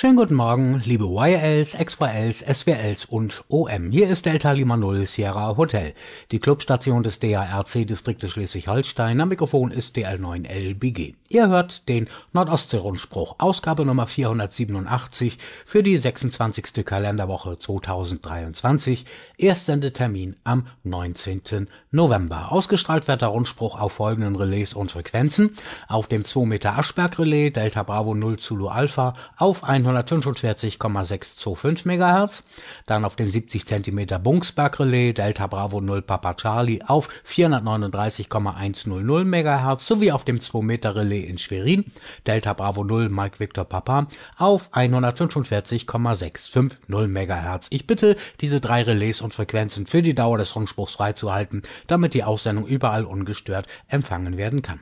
Schönen guten Morgen, liebe YLs, XYLs, SWLs und OM. Hier ist Delta Lima Null Sierra Hotel, die Clubstation des DARC-Distriktes Schleswig-Holstein. Am Mikrofon ist DL9LBG. Ihr hört den Nordostsee-Rundspruch, Ausgabe Nummer 487 für die 26. Kalenderwoche 2023. Erstsendetermin am 19. November. Ausgestrahlt wird der Rundspruch auf folgenden Relais und Frequenzen. Auf dem 2 Meter Aschberg Relais Delta Bravo 0 Zulu Alpha auf 145,625 MHz, dann auf dem 70 cm Bungsberg Relais Delta Bravo 0 Papa Charlie auf 439,100 MHz sowie auf dem 2 Meter Relais in Schwerin Delta Bravo 0 Mike Victor Papa auf 145,650 MHz. Ich bitte, diese drei Relais und Frequenzen für die Dauer des Rundspruchs freizuhalten, damit die Aussendung überall ungestört empfangen werden kann.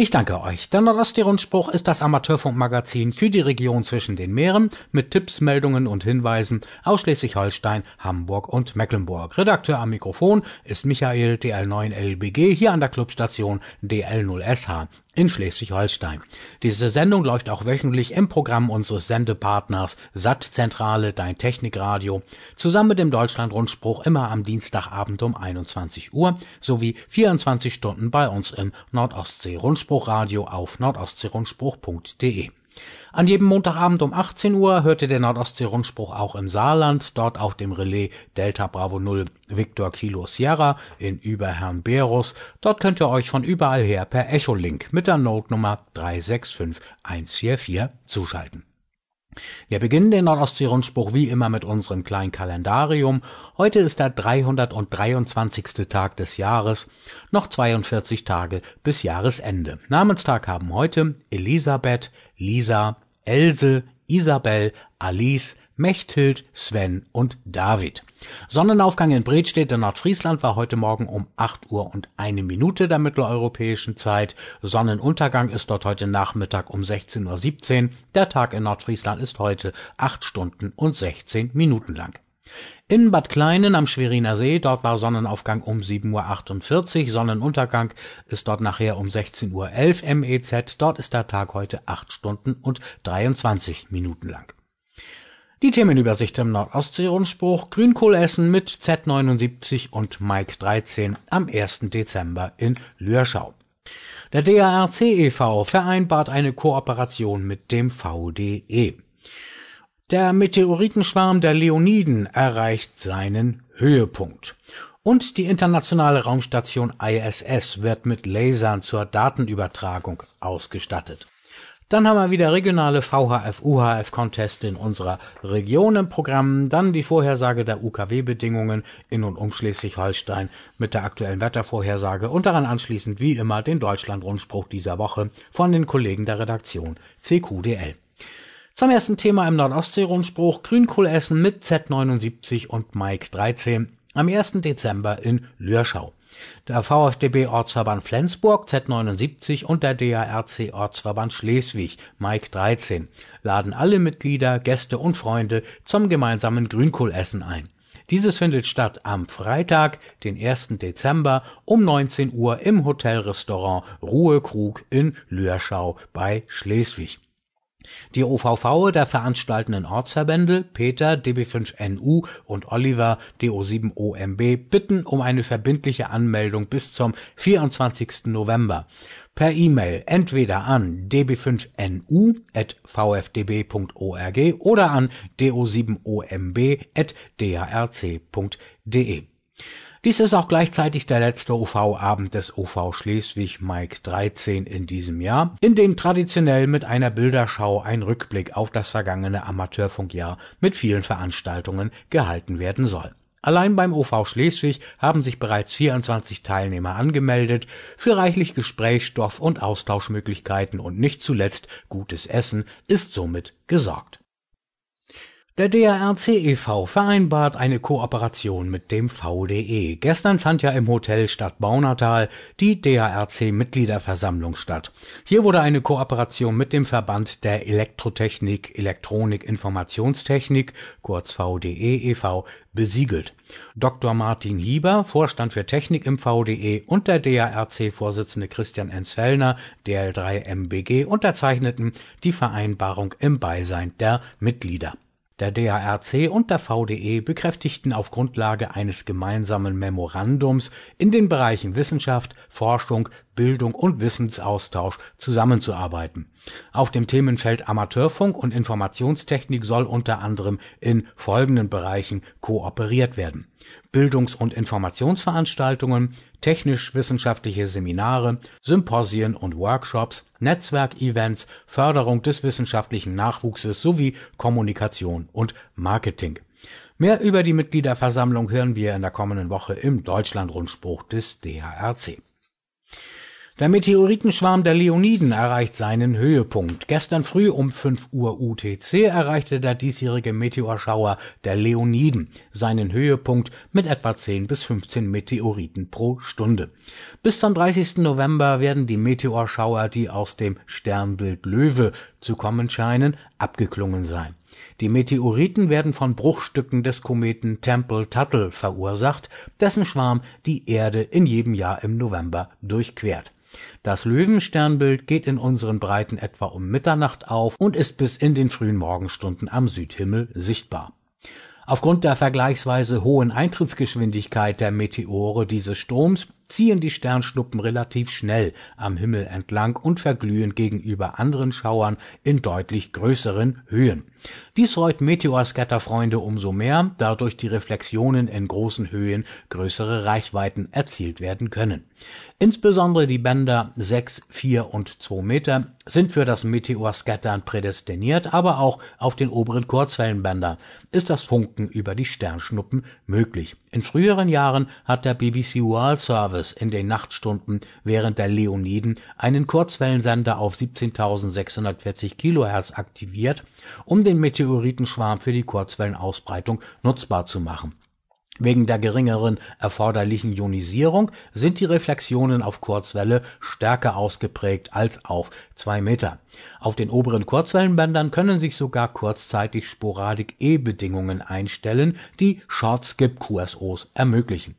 Ich danke euch. Der Nordostsee-Rundspruch ist das Amateurfunkmagazin für die Region zwischen den Meeren mit Tipps, Meldungen und Hinweisen aus Schleswig-Holstein, Hamburg und Mecklenburg. Redakteur am Mikrofon ist Michael DL9LBG hier an der Clubstation DL0SH in Schleswig-Holstein. Diese Sendung läuft auch wöchentlich im Programm unseres Sendepartners Sattzentrale Dein Technikradio zusammen mit dem Deutschlandrundspruch immer am Dienstagabend um 21 Uhr sowie 24 Stunden bei uns im Nordostsee-Rundspruchradio auf nordostseerundspruch.de. An jedem Montagabend um 18 Uhr hörte der Nordostsee-Rundspruch auch im Saarland, dort auf dem Relais Delta Bravo 0 Victor Kilo Sierra in Überherrn-Berus. Dort könnt ihr euch von überall her per Echolink mit der Notenummer 365144 zuschalten. Wir beginnen den Nordostsee-Rundspruch wie immer mit unserem kleinen Kalendarium. Heute ist der 323. Tag des Jahres, noch 42 Tage bis Jahresende. Namenstag haben heute Elisabeth, Lisa, Else, Isabel, Alice, Mechthild, Sven und David. Sonnenaufgang in Bredstedt in Nordfriesland war heute Morgen um 8 Uhr und eine Minute der mitteleuropäischen Zeit. Sonnenuntergang ist dort heute Nachmittag um 16.17 Uhr. Der Tag in Nordfriesland ist heute 8 Stunden und 16 Minuten lang. In Bad Kleinen am Schweriner See, dort war Sonnenaufgang um 7.48 Uhr, Sonnenuntergang ist dort nachher um 16.11 Uhr MEZ, dort ist der Tag heute 8 Stunden und 23 Minuten lang. Die Themenübersicht im Nordostsee-Rundspruch Grünkohl essen mit Z79 und Mike 13 am 1. Dezember in Lürschau. Der DARC e.V. vereinbart eine Kooperation mit dem VDE. Der Meteoritenschwarm der Leoniden erreicht seinen Höhepunkt. Und die internationale Raumstation ISS wird mit Lasern zur Datenübertragung ausgestattet. Dann haben wir wieder regionale VHF-UHF-Contest in unserer Region im Programm. Dann die Vorhersage der UKW-Bedingungen in und um Schleswig-Holstein mit der aktuellen Wettervorhersage und daran anschließend wie immer den Deutschland-Rundspruch dieser Woche von den Kollegen der Redaktion CQDL. Zum ersten Thema im Nordostsee-Rundspruch Grünkohl essen mit Z79 und Mike 13 am 1. Dezember in Lürschau. Der VfDB Ortsverband Flensburg Z79 und der DARC Ortsverband Schleswig Mike 13 laden alle Mitglieder, Gäste und Freunde zum gemeinsamen Grünkohlessen ein. Dieses findet statt am Freitag, den 1. Dezember um 19 Uhr im Hotelrestaurant Ruhekrug in Lürschau bei Schleswig. Die OVV der veranstaltenden Ortsverbände Peter DB5NU und Oliver DO7OMB bitten um eine verbindliche Anmeldung bis zum 24. November per E-Mail entweder an db5nu@vfdb.org oder an do7omb@darc.de dies ist auch gleichzeitig der letzte OV-Abend des OV Schleswig Mike 13 in diesem Jahr, in dem traditionell mit einer Bilderschau ein Rückblick auf das vergangene Amateurfunkjahr mit vielen Veranstaltungen gehalten werden soll. Allein beim OV Schleswig haben sich bereits 24 Teilnehmer angemeldet. Für reichlich Gesprächsstoff und Austauschmöglichkeiten und nicht zuletzt gutes Essen ist somit gesorgt. Der DRC e.V. vereinbart eine Kooperation mit dem VDE. Gestern fand ja im Hotel Stadt Baunatal die DARC-Mitgliederversammlung statt. Hier wurde eine Kooperation mit dem Verband der Elektrotechnik, Elektronik, Informationstechnik, kurz VDE e.V., besiegelt. Dr. Martin Hieber, Vorstand für Technik im VDE und der DARC-Vorsitzende Christian Ensfellner, DL3 MBG, unterzeichneten die Vereinbarung im Beisein der Mitglieder. Der DARC und der VDE bekräftigten auf Grundlage eines gemeinsamen Memorandums in den Bereichen Wissenschaft, Forschung, Bildung und Wissensaustausch zusammenzuarbeiten. Auf dem Themenfeld Amateurfunk und Informationstechnik soll unter anderem in folgenden Bereichen kooperiert werden: Bildungs und Informationsveranstaltungen, technisch-wissenschaftliche Seminare, Symposien und Workshops, Netzwerkevents, Förderung des wissenschaftlichen Nachwuchses sowie Kommunikation und Marketing. Mehr über die Mitgliederversammlung hören wir in der kommenden Woche im Deutschlandrundspruch des DARC der Meteoritenschwarm der Leoniden erreicht seinen Höhepunkt. Gestern früh um 5 Uhr UTC erreichte der diesjährige Meteorschauer der Leoniden seinen Höhepunkt mit etwa 10 bis 15 Meteoriten pro Stunde. Bis zum 30. November werden die Meteorschauer, die aus dem Sternbild Löwe zu kommen scheinen, abgeklungen sein. Die Meteoriten werden von Bruchstücken des Kometen Tempel-Tuttle verursacht, dessen Schwarm die Erde in jedem Jahr im November durchquert das Löwensternbild geht in unseren Breiten etwa um Mitternacht auf und ist bis in den frühen Morgenstunden am Südhimmel sichtbar. Aufgrund der vergleichsweise hohen Eintrittsgeschwindigkeit der Meteore dieses Stroms ziehen die Sternschnuppen relativ schnell am Himmel entlang und verglühen gegenüber anderen Schauern in deutlich größeren Höhen. Dies freut Meteorscatter-Freunde umso mehr, da durch die Reflexionen in großen Höhen größere Reichweiten erzielt werden können. Insbesondere die Bänder 6, 4 und 2 Meter sind für das Meteorscattern prädestiniert, aber auch auf den oberen Kurzwellenbändern ist das Funken über die Sternschnuppen möglich. In früheren Jahren hat der BBC World Service in den Nachtstunden während der Leoniden einen Kurzwellensender auf 17.640 kHz aktiviert, um den Meteoritenschwarm für die Kurzwellenausbreitung nutzbar zu machen. Wegen der geringeren erforderlichen Ionisierung sind die Reflexionen auf Kurzwelle stärker ausgeprägt als auf zwei Meter. Auf den oberen Kurzwellenbändern können sich sogar kurzzeitig Sporadik-E-Bedingungen einstellen, die Short-Skip-QSOs ermöglichen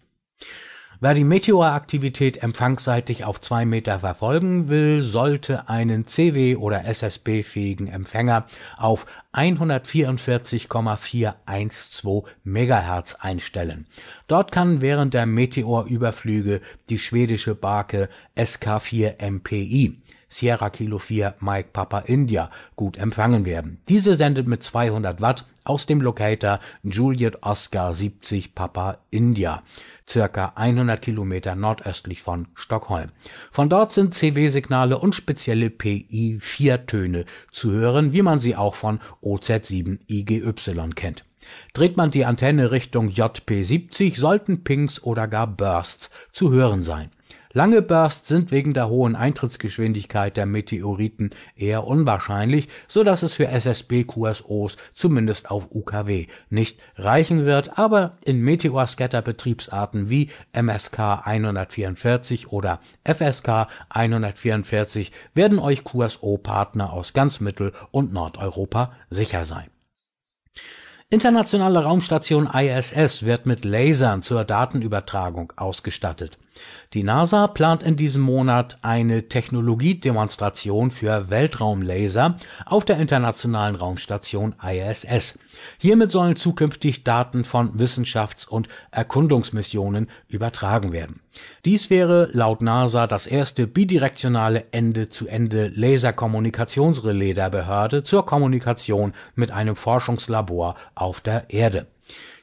Wer die Meteoraktivität empfangsseitig auf zwei Meter verfolgen will, sollte einen CW- oder SSB-fähigen Empfänger auf 144,412 Megahertz einstellen. Dort kann während der Meteorüberflüge die schwedische Barke SK4 MPI Sierra Kilo 4 Mike Papa India gut empfangen werden. Diese sendet mit 200 Watt aus dem Locator Juliet Oscar 70 Papa India circa 100 Kilometer nordöstlich von Stockholm. Von dort sind CW-Signale und spezielle PI-4-Töne zu hören, wie man sie auch von OZ7IGY kennt. Dreht man die Antenne Richtung JP70, sollten Pings oder gar Bursts zu hören sein Lange Bursts sind wegen der hohen Eintrittsgeschwindigkeit der Meteoriten eher unwahrscheinlich, so dass es für SSB-QSOs zumindest auf UKW nicht reichen wird, aber in Meteor-Scatter-Betriebsarten wie MSK 144 oder FSK 144 werden euch QSO-Partner aus ganz Mittel- und Nordeuropa sicher sein Internationale Raumstation ISS wird mit Lasern zur Datenübertragung ausgestattet. Die NASA plant in diesem Monat eine Technologiedemonstration für Weltraumlaser auf der Internationalen Raumstation ISS. Hiermit sollen zukünftig Daten von Wissenschafts- und Erkundungsmissionen übertragen werden. Dies wäre laut NASA das erste bidirektionale Ende-zu-Ende-Laserkommunikationsrelais der Behörde zur Kommunikation mit einem Forschungslabor auf der Erde.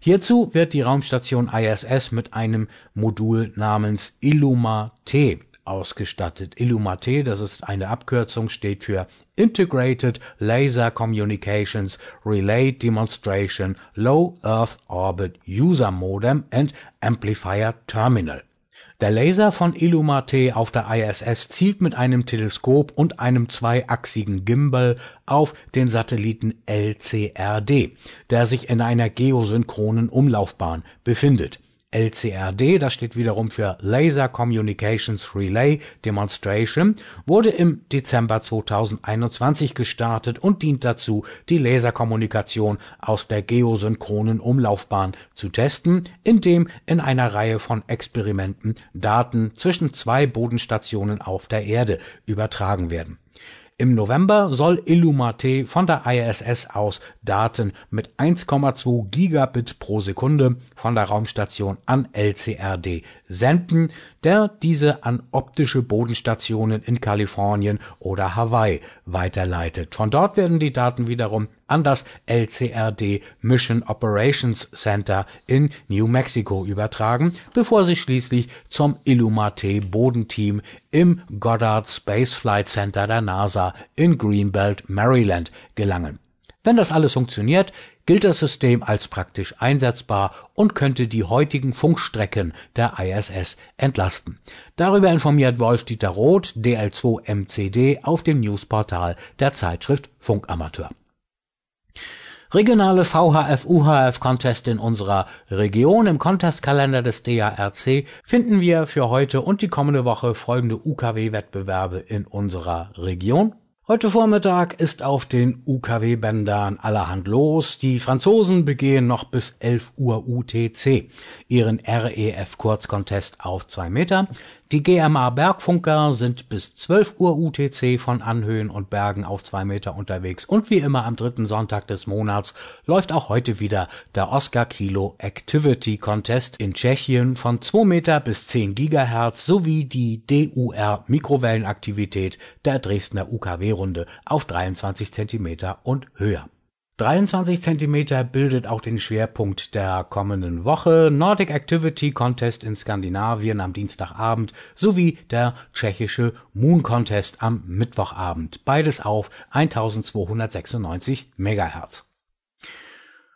Hierzu wird die Raumstation ISS mit einem Modul namens ILLUMA-T ausgestattet. ILLUMA-T, das ist eine Abkürzung, steht für Integrated Laser Communications Relay Demonstration Low Earth Orbit User Modem and Amplifier Terminal Der Laser von Illuminati auf der ISS zielt mit einem Teleskop und einem zweiachsigen Gimbal auf den Satelliten LCRD, der sich in einer geosynchronen Umlaufbahn befindet LCRD, das steht wiederum für Laser Communications Relay Demonstration, wurde im Dezember 2021 gestartet und dient dazu, die Laserkommunikation aus der geosynchronen Umlaufbahn zu testen, indem in einer Reihe von Experimenten Daten zwischen zwei Bodenstationen auf der Erde übertragen werden im November soll Illumate von der ISS aus Daten mit 1,2 Gigabit pro Sekunde von der Raumstation an LCRD senden, der diese an optische Bodenstationen in Kalifornien oder Hawaii weiterleitet. Von dort werden die Daten wiederum an das LCRD Mission Operations Center in New Mexico übertragen, bevor sie schließlich zum Illumate Bodenteam im Goddard Space Flight Center der NASA in Greenbelt, Maryland gelangen. Wenn das alles funktioniert, gilt das System als praktisch einsetzbar und könnte die heutigen Funkstrecken der ISS entlasten. Darüber informiert Wolf-Dieter Roth, DL2MCD, auf dem Newsportal der Zeitschrift Funkamateur. Regionale VHF-UHF-Contest in unserer Region. Im Contestkalender des DARC finden wir für heute und die kommende Woche folgende UKW-Wettbewerbe in unserer Region. Heute Vormittag ist auf den UKW-Bändern allerhand los. Die Franzosen begehen noch bis 11 Uhr UTC ihren REF-Kurzcontest auf zwei Meter. Die GMA Bergfunker sind bis 12 Uhr UTC von Anhöhen und Bergen auf zwei Meter unterwegs und wie immer am dritten Sonntag des Monats läuft auch heute wieder der Oscar Kilo Activity Contest in Tschechien von 2 Meter bis 10 Gigahertz sowie die DUR Mikrowellenaktivität der Dresdner UKW Runde auf 23 Zentimeter und höher. 23 Zentimeter bildet auch den Schwerpunkt der kommenden Woche, Nordic Activity Contest in Skandinavien am Dienstagabend sowie der tschechische Moon Contest am Mittwochabend, beides auf 1296 Megahertz.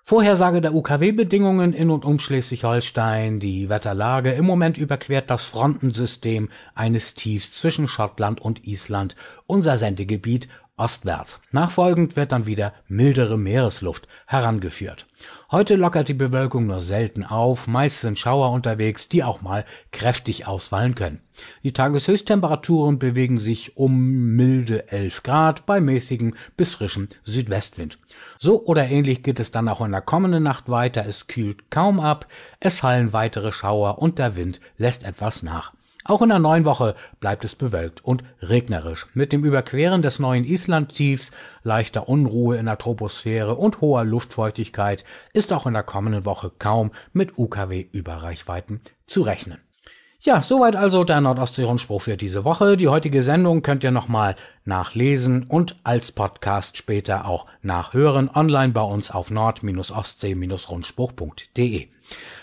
Vorhersage der UKW-Bedingungen in und um Schleswig-Holstein. Die Wetterlage im Moment überquert das Frontensystem eines Tiefs zwischen Schottland und Island unser Sendegebiet ostwärts. Nachfolgend wird dann wieder mildere Meeresluft herangeführt. Heute lockert die Bewölkung nur selten auf, meist sind Schauer unterwegs, die auch mal kräftig ausfallen können. Die Tageshöchsttemperaturen bewegen sich um milde 11 Grad bei mäßigem bis frischem Südwestwind. So oder ähnlich geht es dann auch in der kommenden Nacht weiter, es kühlt kaum ab, es fallen weitere Schauer und der Wind lässt etwas nach. Auch in der neuen Woche bleibt es bewölkt und regnerisch. Mit dem Überqueren des neuen Islandtiefs, leichter Unruhe in der Troposphäre und hoher Luftfeuchtigkeit ist auch in der kommenden Woche kaum mit UKW-Überreichweiten zu rechnen. Ja, soweit also der Nordostsee-Rundspruch für diese Woche. Die heutige Sendung könnt ihr nochmal nachlesen und als Podcast später auch nachhören online bei uns auf nord-ostsee-rundspruch.de.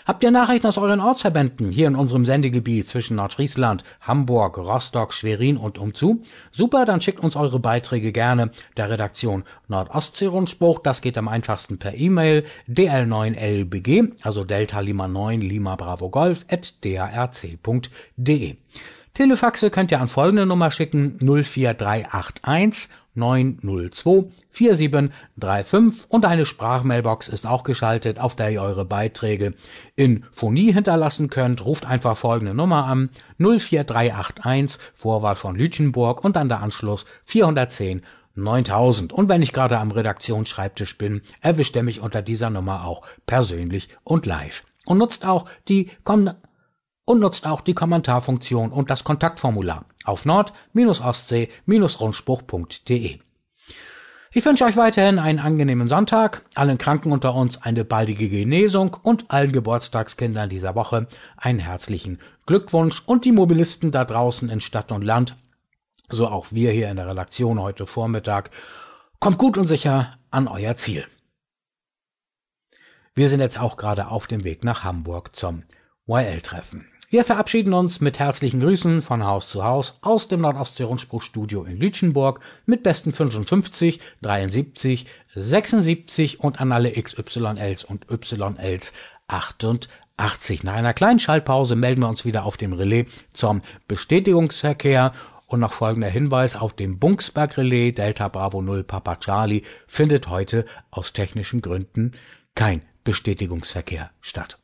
Habt ihr Nachrichten aus euren Ortsverbänden hier in unserem Sendegebiet zwischen Nordfriesland, Hamburg, Rostock, Schwerin und umzu? Super, dann schickt uns eure Beiträge gerne der Redaktion Nordostsee-Rundspruch. Das geht am einfachsten per E-Mail dl9lbg, also Delta Lima 9 Lima Bravo Golf at darc.de. Telefaxe könnt ihr an folgende Nummer schicken 04381 902 4735 und eine Sprachmailbox ist auch geschaltet, auf der ihr eure Beiträge in Phonie hinterlassen könnt. Ruft einfach folgende Nummer an 04381 Vorwahl von Lütchenburg und dann der Anschluss 410 9000. Und wenn ich gerade am Redaktionsschreibtisch bin, erwischt er mich unter dieser Nummer auch persönlich und live. Und nutzt auch die kommende und nutzt auch die Kommentarfunktion und das Kontaktformular auf nord-ostsee-rundspruch.de. Ich wünsche euch weiterhin einen angenehmen Sonntag, allen Kranken unter uns eine baldige Genesung und allen Geburtstagskindern dieser Woche einen herzlichen Glückwunsch und die Mobilisten da draußen in Stadt und Land, so auch wir hier in der Redaktion heute Vormittag, kommt gut und sicher an euer Ziel. Wir sind jetzt auch gerade auf dem Weg nach Hamburg zum YL-Treffen. Wir verabschieden uns mit herzlichen Grüßen von Haus zu Haus aus dem Nordostsee-Rundspruchstudio in Lütchenburg mit besten 55, 73, 76 und an alle XYLs und YLs 88. 80. Nach einer kleinen Schaltpause melden wir uns wieder auf dem Relais zum Bestätigungsverkehr und noch folgender Hinweis auf dem Bunksberg Relais Delta Bravo 0 Papa Charlie findet heute aus technischen Gründen kein Bestätigungsverkehr statt.